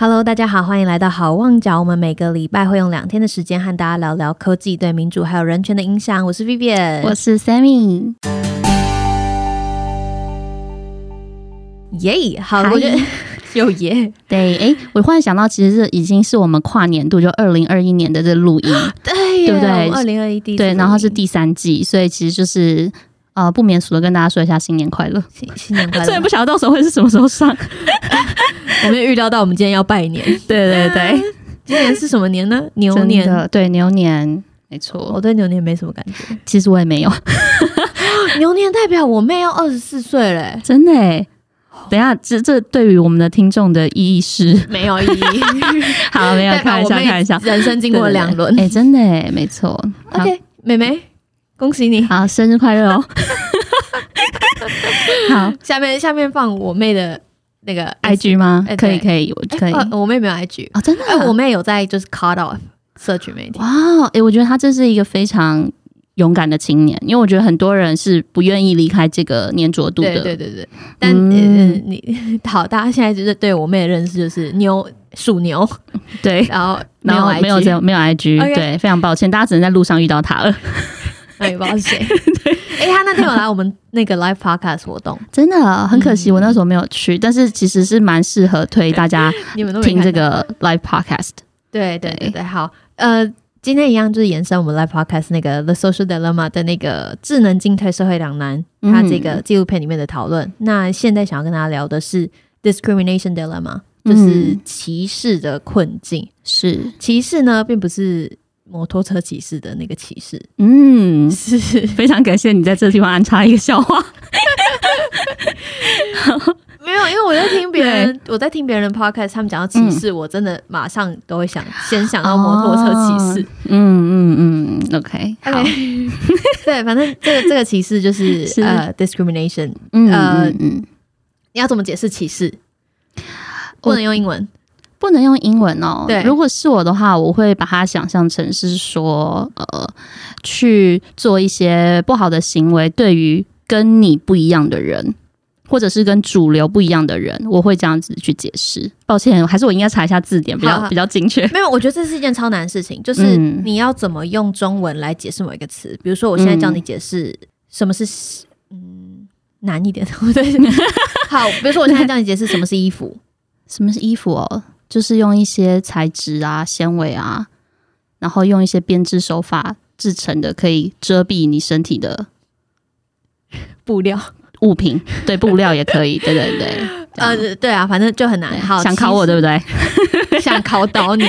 Hello，大家好，欢迎来到好望角。我们每个礼拜会用两天的时间和大家聊聊科技对民主还有人权的影响。我是 Vivian，我是 Sammy。耶，好，我觉得 有耶，对，哎，我忽然想到，其实这已经是我们跨年度，就二零二一年的这录音，对对不对二零二一第对，然后是第三季，所以其实就是呃不免俗的跟大家说一下新年快乐。新新年快乐虽然乐不。晓得到时候会是什么时候上，我们也预料到我们今天要拜年，对对对，今年是什么年呢？牛年。对牛年，没错我，对牛年没什么感觉，其实我也没有，牛年代表我妹要二十四岁嘞，真的哎。等一下，这这对于我们的听众的意义是，没有意义。好，没有开玩笑，开玩笑，人生经过了两轮。哎、真的哎，没错。OK，妹妹，恭喜你！好，生日快乐哦！好下面下面放我妹的那个，IG 吗？哎可以可以，我可以。呃我妹没有 IG，哦，真的、哎，我妹有在就是 cut off 社群媒体。哇，哎、我觉得她真是一个非常勇敢的青年，因为我觉得很多人是不愿意离开这个粘着度的。对对对对，但、嗯呃你 好，大家现在就是对我妹的认识就是牛属牛，对然后然后没有没有 IG，、对，非常抱歉，大家只能在路上遇到他了。哎，不知道是谁。哎、他那天有来我们那个 live podcast 活动，真的很可惜，嗯我那时候没有去，但是其实是蛮适合推大家 你们都听这。个 live podcast。对对对对对，好，呃，今天一样就是延伸我们 live podcast 那个 The Social Dilemma 的那个智能进退社会两难，嗯它这个纪录片里面的讨论。那现在想要跟大家聊的是 discrimination dilemma，就是嗯歧视的困境。是，歧视呢，并不是摩托车骑士的那个骑士，嗯，是非常感谢你在这地方安插一个笑话。没有，因为我在听别人，我在听别人的 podcast，他们讲到歧视，我真的马上都会想先想到摩托车骑士。嗯嗯嗯，OK，好对，反正这个这个歧视就是是呃 discrimination，嗯呃嗯嗯，你要怎么解释歧视？不能用英文，不能用英文哦。对如果是我的话，我会把它想象成是说，呃，去做一些不好的行为，对于跟你不一样的人。或者是跟主流不一样的人，我会这样子去解释。抱歉，还是我应该查一下字典，比较比较精确。没有，我觉得这是一件超难的事情，就是嗯你要怎么用中文来解释某一个词。比如说，我现在教你解释什么是嗯难一点，对，好，比如说我现在教你解释什么是衣服，什么是衣服哦？就是用一些材质啊、纤维啊，然后用一些编织手法制成的，可以遮蔽你身体的 布料，物品。对，布料也可以。对对对，这样 呃，对啊，反正就很难。好，想考我对不对？想考倒你，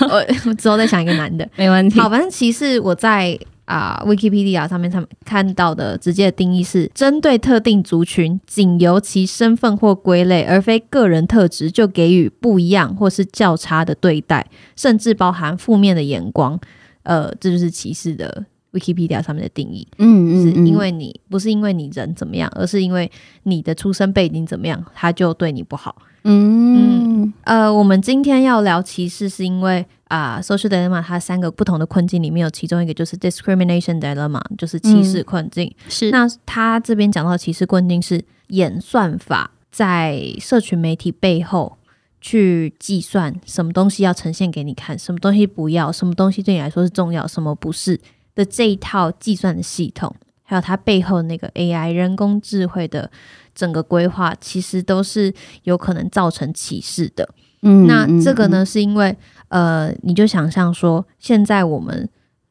我我之后再想一个难的。没问题。好，反正其实我在啊、Wikipedia 上面他们看到的直接的定义是针对特定族群，仅由其身份或归类，而非个人特质，就给予不一样或是较差的对待，甚至包含负面的眼光。呃，这就是歧视的 Wikipedia 上面的定义，嗯嗯嗯，因为你不是因为你人怎么样，而是因为你的出生背景怎么样，他就对你不好。嗯呃，我们今天要聊歧视，是因为啊、s o c i a l dilemma 它三个不同的困境里面有其中一个就是 discrimination dilemma，就是歧视困境。是那他这边讲到的歧视困境是演算法在社群媒体背后去计算什么东西要呈现给你看，什么东西不要，什么东西对你来说是重要，什么不是的这一套计算的系统，还有它背后那个 AI 人工智慧的整个规划，其实都是有可能造成歧视的。嗯那这个？呢，是因为呃，你就想象说，现在我们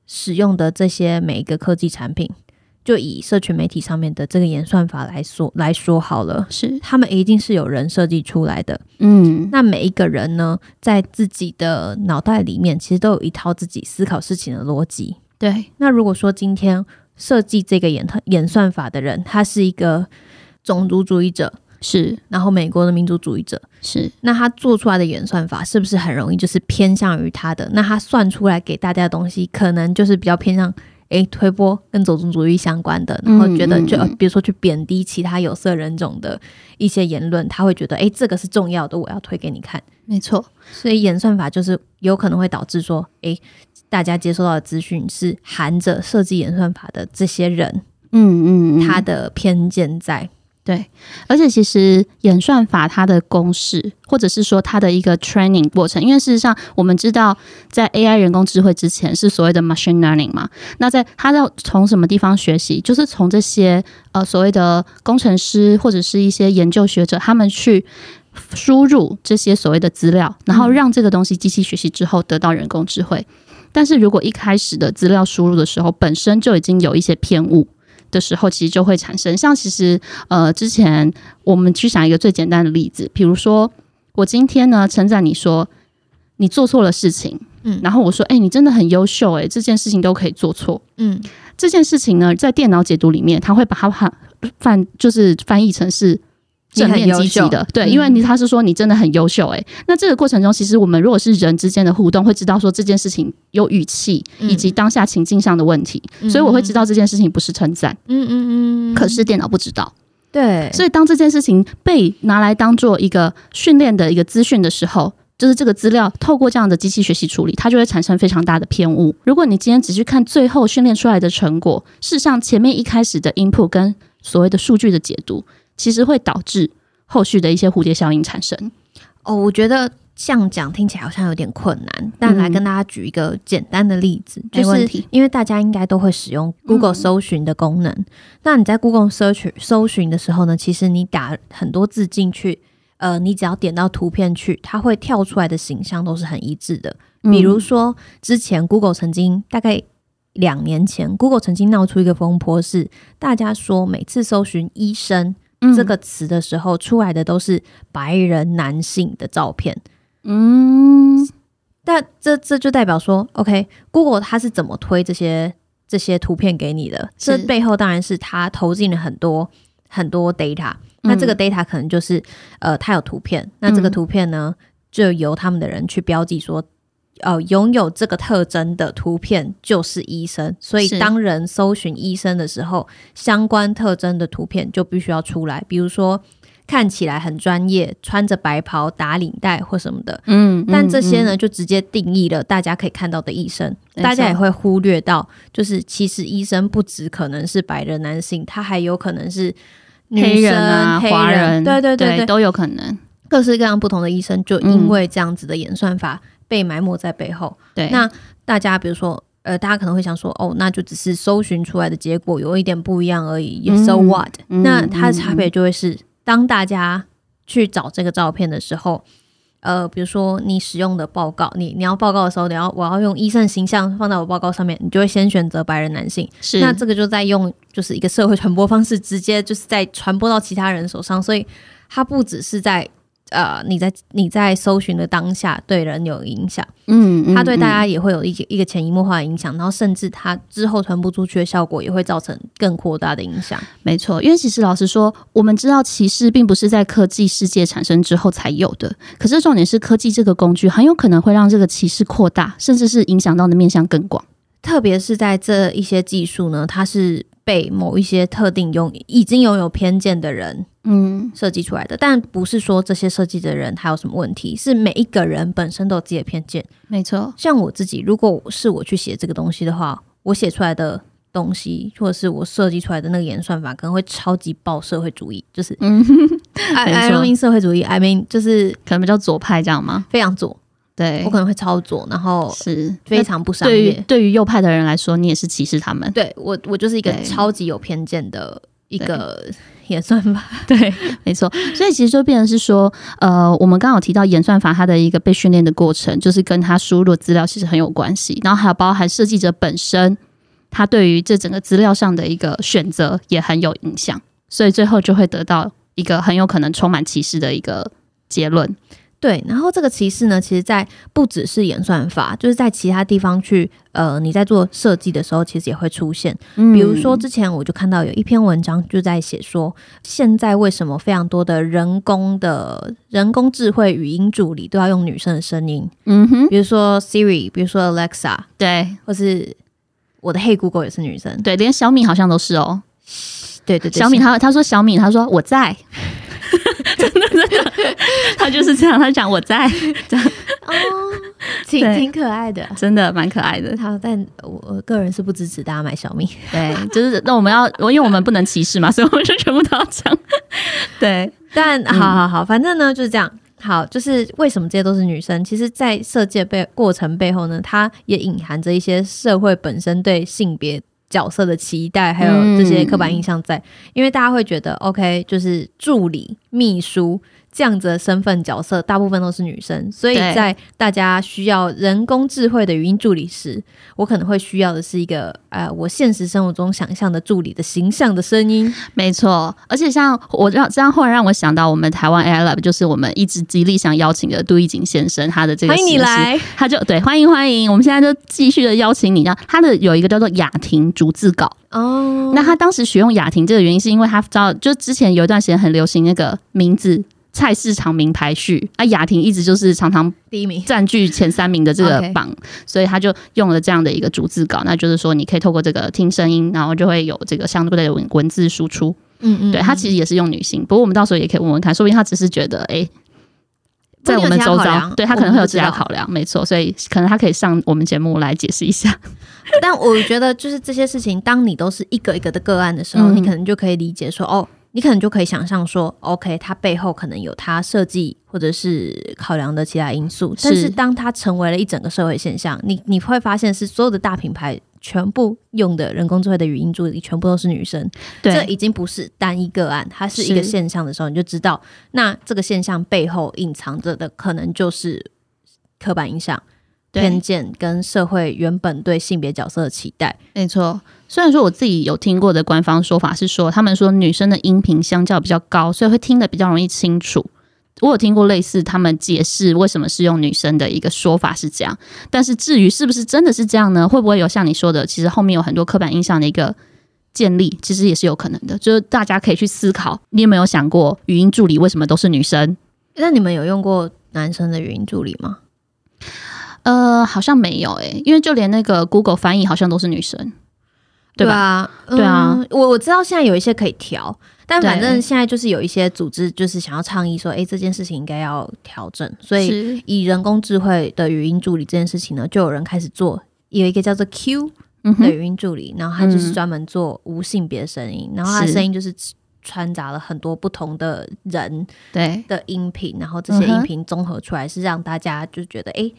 使用的这些每一个科技产品，就以社群媒体上面的这个演算法来说来说好了，是他们一定是有人设计出来的。嗯那每一个人呢，在自己的脑袋里面，其实都有一套自己思考事情的逻辑。对那如果说今天设计这个演演算法的人，他是一个种族主义者，是然后美国的民族主义者，是那他做出来的演算法是不是很容易就是偏向于他的？那他算出来给大家的东西，可能就是比较偏向诶推波跟种族主义相关的，然后觉得就、比如说去贬低其他有色人种的一些言论，他会觉得诶这个是重要的，我要推给你看。没错，所以演算法就是有可能会导致说，诶大家接收到的资讯是含着设计演算法的这些人嗯嗯，嗯他的偏见在。对，而且其实演算法它的公式，或者是说它的一个 training 过程，因为事实上我们知道，在 AI 人工智慧之前是所谓的 machine learning 嘛，那在它要从什么地方学习，就是从这些呃所谓的工程师或者是一些研究学者，他们去输入这些所谓的资料，然后让这个东西机器学习之后得到人工智慧。但是如果一开始的资料输入的时候，本身就已经有一些偏误。的时候，其实就会产生像其实呃，之前我们去想一个最简单的例子，比如说我今天呢称赞你说你做错了事情，嗯，然后我说哎，你真的很优秀，哎，这件事情都可以做错，嗯，这件事情呢，在电脑解读里面，它会把它翻翻就是翻译成是。正面积极的，对，因为你他是说你真的很优秀，哎，那这个过程中，其实我们如果是人之间的互动，会知道说这件事情有语气以及当下情境上的问题，所以我会知道这件事情不是称赞，嗯嗯嗯，可是电脑不知道，对，所以当这件事情被拿来当做一个训练的一个资讯的时候，就是这个资料透过这样的机器学习处理，它就会产生非常大的偏误。如果你今天只去看最后训练出来的成果，事实上前面一开始的 input 跟所谓的数据的解读。其实会导致后续的一些蝴蝶效应产生。哦，我觉得这样讲听起来好像有点困难，但来跟大家举一个简单的例子，就是因为大家应该都会使用 Google 搜寻的功能。那你在 Google Search 搜寻的时候呢，其实你打很多字进去，呃，你只要点到图片去，它会跳出来的形象都是很一致的。比如说，之前 Google 曾经大概两年前，Google 曾经闹出一个风波，是大家说每次搜寻医生。这个词的时候出来的都是白人男性的照片，嗯，但这这就代表说，OK，Google 它是怎么推这些这些图片给你的？这背后当然是它投进了很多很多 data，那这个 data 可能就是呃，它有图片，那这个图片呢，就由他们的人去标记说。呃，拥有这个特征的图片就是医生，所以当人搜寻医生的时候，相关特征的图片就必须要出来。比如说看起来很专业，穿着白袍打领带或什么的，嗯，但这些呢就直接定义了大家可以看到的医生，大家也会忽略到，就是其实医生不只可能是白人男性，他还有可能是黑人啊、华人，对对对对，都有可能，各式各样不同的医生，就因为这样子的演算法。被埋没在背后。对，那大家比如说，呃，大家可能会想说，哦，那就只是搜寻出来的结果有一点不一样而已。So what？那它的差别就会是，当大家去找这个照片的时候，呃，比如说你使用的报告，你你要报告的时候，你要我要用医生形象放在我报告上面，你就会先选择白人男性。是，那这个就在用就是一个社会传播方式，直接就是在传播到其他人手上，所以它不只是在。呃，你在你在搜寻的当下对人有影响，嗯，它对大家也会有一个一个潜移默化的影响，然后甚至它之后传播出去的效果也会造成更扩大的影响。没错，因为其实老实说，我们知道歧视并不是在科技世界产生之后才有的，可是重点是科技这个工具很有可能会让这个歧视扩大，甚至是影响到的面向更广。特别是在这一些技术呢，它是被某一些特定拥已经拥有偏见的人。嗯，设计出来的，但不是说这些设计的人他有什么问题，是每一个人本身都有自己的偏见。没错，像我自己，如果是我去写这个东西的话，我写出来的东西，或者是我设计出来的那个演算法，可能会超级爆社会主义，就是嗯，I mean 社会主义，I mean 就是可能比较左派这样吗？非常左，对我可能会超左，然后是非常不商业。对于右派的人来说，你也是歧视他们。对我，我就是一个超级有偏见的一个。演算法 对，没错，所以其实就变成是说，呃，我们刚好提到演算法它的一个被训练的过程，就是跟它输入的资料其实很有关系，然后还有包含设计者本身，他对于这整个资料上的一个选择也很有影响，所以最后就会得到一个很有可能充满歧视的一个结论。对，然后这个歧视呢，其实，在不只是演算法，就是在其他地方去，呃，你在做设计的时候，其实也会出现。比如说，之前我就看到有一篇文章，就在写说，现在为什么非常多的人工的人工智慧语音助理都要用女生的声音？嗯哼，比如说 Siri，比如说 Alexa，对，或是我的 Hey Google 也是女生，对，连小米好像都是哦。对对对，小米他他说小米他说我在。他就是这样，他讲我在 这样哦，挺挺可爱的。真的蛮可爱的。好，但我我个人是不支持大家买小米。对，就是那我们要，因为我们不能歧视嘛，所以我们就全部都要讲。对，但好好好，反正呢就是这样。好，就是为什么这些都是女生？其实，在设计的背过程背后呢，它也隐含着一些社会本身对性别角色的期待，还有这些刻板印象在。因为大家会觉得，OK，就是助理、秘书这样子的身份角色，大部分都是女生，所以在大家需要人工智慧的语音助理时，我可能会需要的是一个呃，我现实生活中想象的助理的形象的声音。没错。而且像我让这样，忽然让我想到我们台湾 AI Lab，就是我们一直极力想邀请的杜义景先生，他的这个欢迎你来，他就对欢迎欢迎，我们现在就继续的邀请你。让他的有一个叫做雅婷逐字稿，哦，那他当时选用雅婷这个原因，是因为他知道，就之前有一段时间很流行那个名字菜市场名排序，啊，雅婷一直就是常常第一名。占据前三名的这个榜所以他就用了这样的一个逐字稿，那就是说你可以透过这个听声音，然后就会有这个相对的文文字输出。嗯嗯对他其实也是用女性，不过我们到时候也可以问问看，说不定他只是觉得哎。在我们周遭，对他可能会有其他考量，没错，所以可能他可以上我们节目来解释一下。但我觉得就是这些事情，当你都是一个一个的个案的时候，嗯你可能就可以理解说，哦，你可能就可以想象说，OK，它背后可能有它设计或者是考量的其他因素。但是当它成为了一整个社会现象，你你会发现是所有的大品牌全部用的人工智慧的语音助理全部都是女生，这，已经不是单一个案，它是一个现象的时候，你就知道，那这个现象背后隐藏着的可能就是刻板印象。偏，见跟社会原本对性别角色的期待，没错。虽然说我自己有听过的官方说法是说，他们说女生的音频相较比较高，所以会听得比较容易清楚。我有听过类似他们解释为什么是用女生的一个说法是这样，但是至于是不是真的是这样呢？会不会有像你说的，其实后面有很多刻板印象的一个建立，其实也是有可能的。就是大家可以去思考，你有没有想过语音助理为什么都是女生？那你们有用过男生的语音助理吗？呃，好像没有诶、因为就连那个 Google 翻译好像都是女生，对吧？啊，对啊。嗯我我知道现在有一些可以调，但反正现在就是有一些组织就是想要倡议说，哎、这件事情应该要调整，所以以人工智慧的语音助理这件事情呢，就有人开始做，有一个叫做 Q 的语音助理，然后他就是嗯。专门做无性别声音，然后他的声音就是穿杂了很多不同的人对，的音频，然后这些音频综合出来是让大家就觉得哎。诶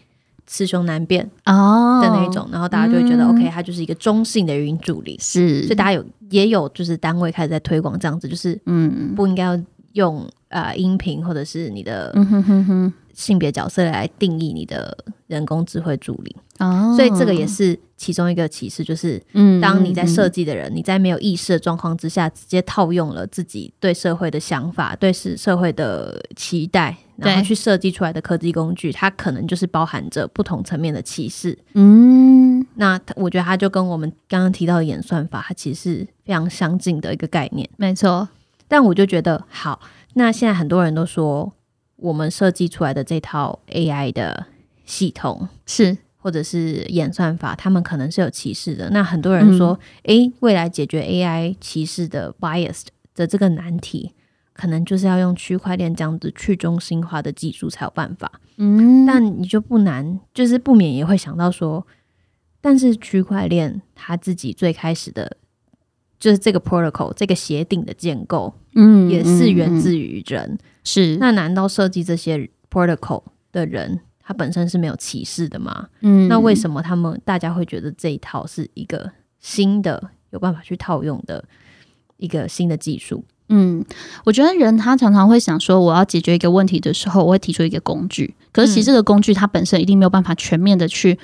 雌雄难辨哦。的那一种，然后大家就会觉得、嗯。OK，它就是一个中性的语音助理，是，所以大家有也有就是单位开始在推广这样子，就是嗯。不应该要用呃音频或者是你的性别角色来定义你的人工智慧助理，哦，所以这个也是其中一个启示，就是嗯当你在设计，计的人，你在没有意识的状况之下，直接套用了自己对社会的想法、对是社会的期待，然后去设计出来的科技工具，它可能就是包含着不同层面的歧视。嗯，那我觉得它就跟我们刚刚提到的演算法，它其实是非常相近的一个概念。没错，但我就觉得好，那现在很多人都说，我们设计出来的这套 AI 的系统是或者是演算法，他们可能是有歧视的。那很多人说，诶，未来解决 AI 歧视的 bias 的这个难题，可能就是要用区块链这样子去中心化的技术才有办法。嗯，但你就不难，就是不免也会想到说，但是区块链它自己最开始的，就是这个 protocol 这个协定的建构，嗯也是源自于人。是那难道设计这些 protocol 的人，他本身是没有歧视的吗？嗯那为什么他们大家会觉得这一套是一个新的有办法去套用的一个新的技术？嗯，我觉得人他常常会想说，我要解决一个问题的时候，我会提出一个工具。可是其实这个工具它本身一定没有办法全面的去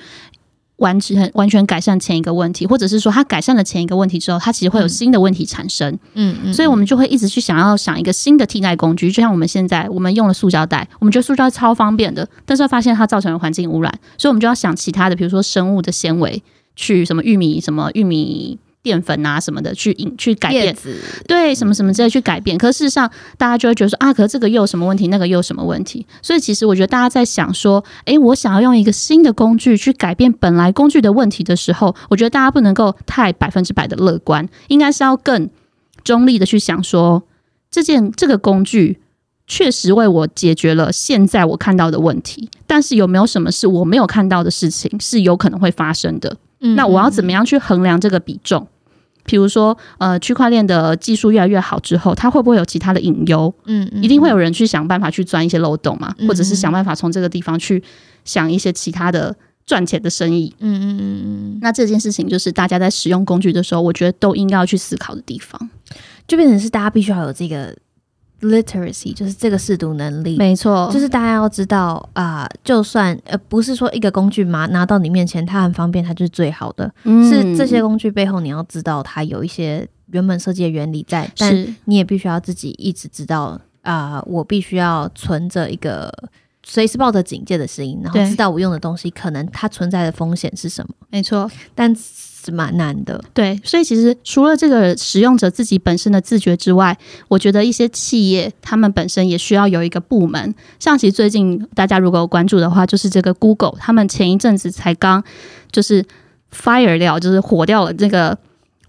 完全完全改善前一个问题，或者是说它改善了前一个问题之后，它其实会有新的问题产生。嗯嗯所以我们就会一直去想要想一个新的替代工具，就像我们现在我们用了塑胶袋，我们觉得塑胶袋超方便的，但是发现它造成了环境污染，所以我们就要想其他的，比如说生物的纤维，去什么玉米什么玉米淀粉啊什么的去引去改变。对，什么什么之类去改变，可事实上，大家就会觉得说啊，可是这个又有什么问题，那个又有什么问题？所以其实我觉得大家在想说，诶，我想要用一个新的工具去改变本来工具的问题的时候，我觉得大家不能够太百分之百的乐观，应该是要更中立的去想说，这件这个工具确实为我解决了现在我看到的问题，但是有没有什么是我没有看到的事情是有可能会发生的？嗯那我要怎么样去衡量这个比重？比如说，呃，区块链的技术越来越好之后，它会不会有其他的隐忧？嗯嗯一定会有人去想办法去钻一些漏洞嘛，嗯或者是想办法从这个地方去想一些其他的赚钱的生意。嗯嗯嗯嗯，那这件事情就是大家在使用工具的时候，我觉得都应该要去思考的地方。就变成是大家必须要有这个 literacy，就是这个试读能力。没错就是大家要知道啊、就算呃不是说一个工具嘛拿到你面前它很方便，它就是最好的。嗯是这些工具背后你要知道它有一些原本设计的原理在，但是你也必须要自己一直知道啊、我必须要存着一个随时抱着警戒的声音，然后知道我用的东西可能它存在的风险是什么，没错。但是蛮难的。对，所以其实除了这个使用者自己本身的自觉之外，我觉得一些企业他们本身也需要有一个部门。像其实最近大家如果有关注的话，就是这个 Google，他们前一阵子才刚就是 fire 掉，就是火掉了这个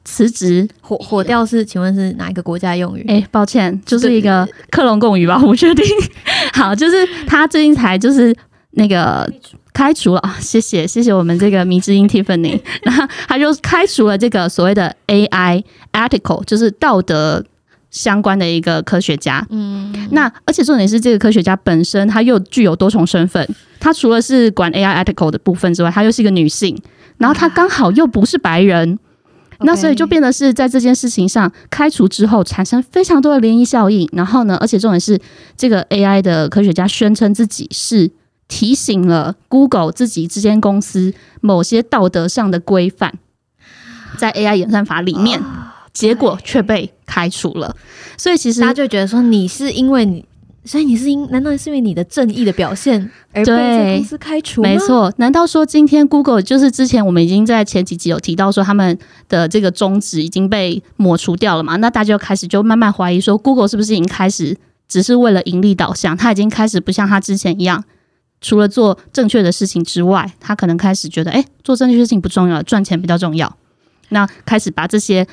辞职。火火掉是，请问是哪一个国家用语？哎，抱歉，就是一个克隆共语吧，我不确定。好，就是他最近才就是那个开除了啊，谢谢谢谢我们这个迷之音 Tiffany，然后他就开除了这个所谓的 AI ethical，就是道德相关的一个科学家。嗯，那而且重点是，这个科学家本身他又具有多重身份，他除了是管 AI ethical 的部分之外，他又是一个女性，然后他刚好又不是白人。那所以就变得是在这件事情上开除之后，产生非常多的涟漪效应。然后呢，而且重点是，这个 AI 的科学家宣称自己是提醒了 Google 自己这间公司某些道德上的规范，在 AI 演算法里面，结果却被开除了。所以其实大家就觉得说你是因为你，所以你是因难道是因为你的正义的表现而被公司开除？没错，难道说今天 Google 就是之前我们已经在前几集有提到说他们的这个宗旨已经被抹除掉了嘛？那大家就开始就慢慢怀疑说 Google 是不是已经开始只是为了盈利导向？他已经开始不像他之前一样，除了做正确的事情之外，他可能开始觉得，哎、做正确的事情不重要，赚钱比较重要。那开始把这些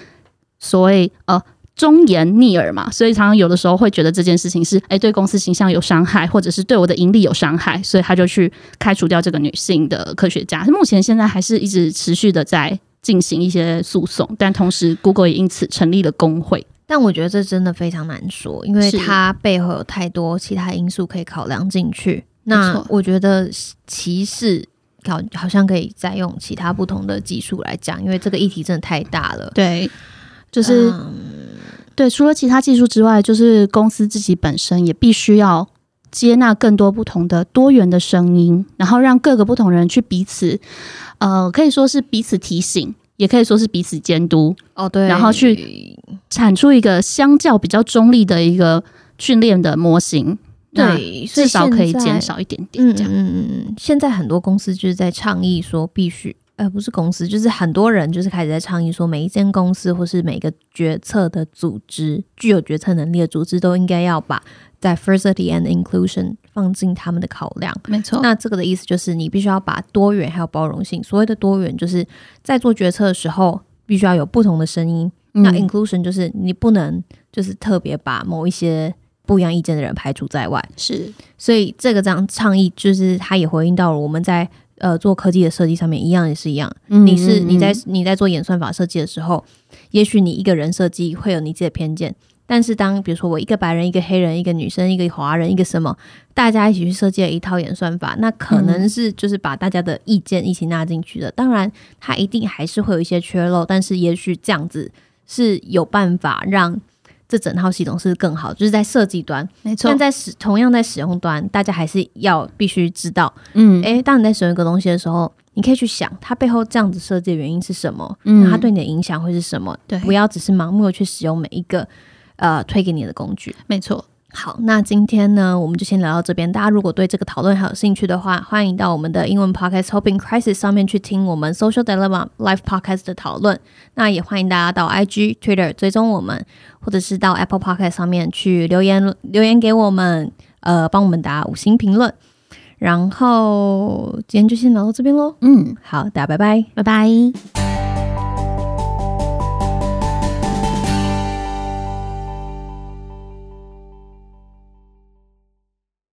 所谓呃忠言逆耳嘛，所以常常有的时候会觉得这件事情是哎对公司形象有伤害，或者是对我的盈利有伤害，所以他就去开除掉这个女性的科学家。目前现在还是一直持续的在进行一些诉讼，但同时 Google 也因此成立了工会。但我觉得这真的非常难说，因为是它背后有太多其他因素可以考量进去。没那我觉得歧视好好像可以再用其他不同的技术来讲，因为这个议题真的太大了。对，就是、嗯。对，除了其他技术之外，就是公司自己本身也必须要接纳更多不同的多元的声音，然后让各个不同人去彼此，呃，可以说是彼此提醒，也可以说是彼此监督，哦对，然后去产出一个相较比较中立的一个训练的模型，那对，至少可以减少一点点这样。嗯嗯嗯嗯，现在很多公司就是在倡议说必须。呃，不是公司，就是很多人就是开始在倡议说，每一间公司或是每个决策的组织，具有决策能力的组织，都应该要把 diversity and inclusion 放进他们的考量。没错，那这个的意思就是，你必须要把多元还有包容性。所谓的多元，就是在做决策的时候，必须要有不同的声音。那嗯 inclusion 就是你不能就是特别把某一些不一样意见的人排除在外。是所以这个这样倡议，就是它也回应到了我们在呃做科技的设计上面一样也是一样。你是你在嗯你在做演算法设计的时候，也许你一个人设计会有你自己的偏见，但是当比如说我一个白人、一个黑人、一个女生、一个华人、一个什么，大家一起去设计了一套演算法，那可能是就是把大家的意见一起纳进去的。当然，它一定还是会有一些缺漏，但是也许这样子是有办法让。这整套系统是更好，就是在设计端，没错。但，在使同样在使用端，大家还是要必须知道，嗯。诶，当你在使用一个东西的时候，你可以去想它背后这样子设计的原因是什么，嗯。那它对你的影响会是什么？对。不要只是盲目的去使用每一个呃推给你的工具。没错，好，那今天呢，我们就先聊到这边。大家如果对这个讨论还有兴趣的话，欢迎到我们的英文 podcast Hoping Crisis 上面去听我们 Social Dilemma Live Podcast 的讨论。那也欢迎大家到 IG、Twitter 追踪我们，或者是到 Apple Podcast 上面去留言留言给我们，呃，帮我们打五星评论。然后今天就先聊到这边喽。嗯，好，大家拜拜。拜拜。